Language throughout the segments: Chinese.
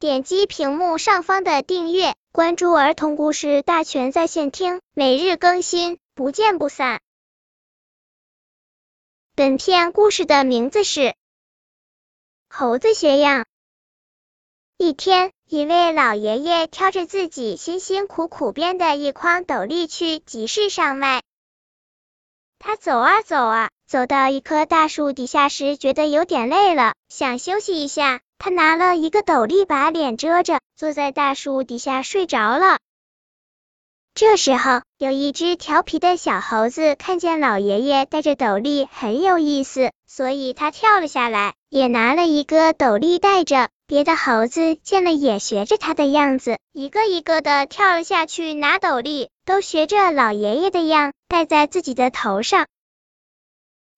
点击屏幕上方的订阅，关注儿童故事大全在线听，每日更新，不见不散。本片故事的名字是《猴子学样》。一天，一位老爷爷挑着自己辛辛苦苦编的一筐斗笠去集市上卖。他走啊走啊。走到一棵大树底下时，觉得有点累了，想休息一下。他拿了一个斗笠把脸遮着，坐在大树底下睡着了。这时候，有一只调皮的小猴子看见老爷爷戴着斗笠很有意思，所以他跳了下来，也拿了一个斗笠戴着。别的猴子见了也学着他的样子，一个一个的跳了下去拿斗笠，都学着老爷爷的样戴在自己的头上。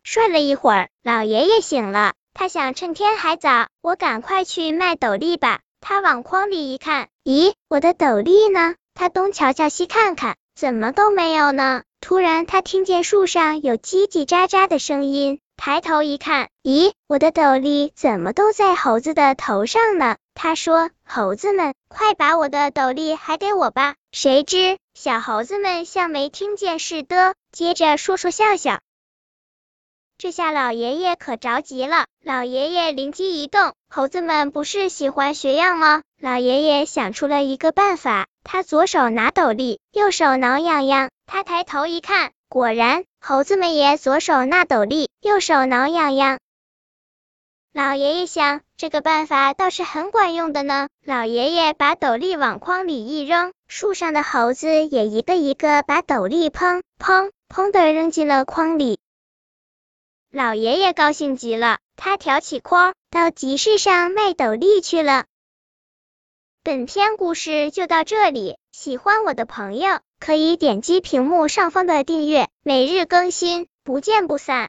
睡了一会儿，老爷爷醒了，他想趁天还早，我赶快去卖斗笠吧。他往筐里一看，咦，我的斗笠呢？他东瞧瞧西看看，怎么都没有呢？突然，他听见树上有叽叽喳喳的声音，抬头一看，咦，我的斗笠怎么都在猴子的头上呢？他说：“猴子们，快把我的斗笠还给我吧。”谁知小猴子们像没听见似的，接着说说笑笑。这下老爷爷可着急了。老爷爷灵机一动，猴子们不是喜欢学样吗？老爷爷想出了一个办法，他左手拿斗笠，右手挠痒痒。他抬头一看，果然，猴子们也左手拿斗笠，右手挠痒痒。老爷爷想，这个办法倒是很管用的呢。老爷爷把斗笠往筐里一扔，树上的猴子也一个一个把斗笠砰砰砰的扔进了筐里。老爷爷高兴极了，他挑起筐到集市上卖斗笠去了。本篇故事就到这里，喜欢我的朋友可以点击屏幕上方的订阅，每日更新，不见不散。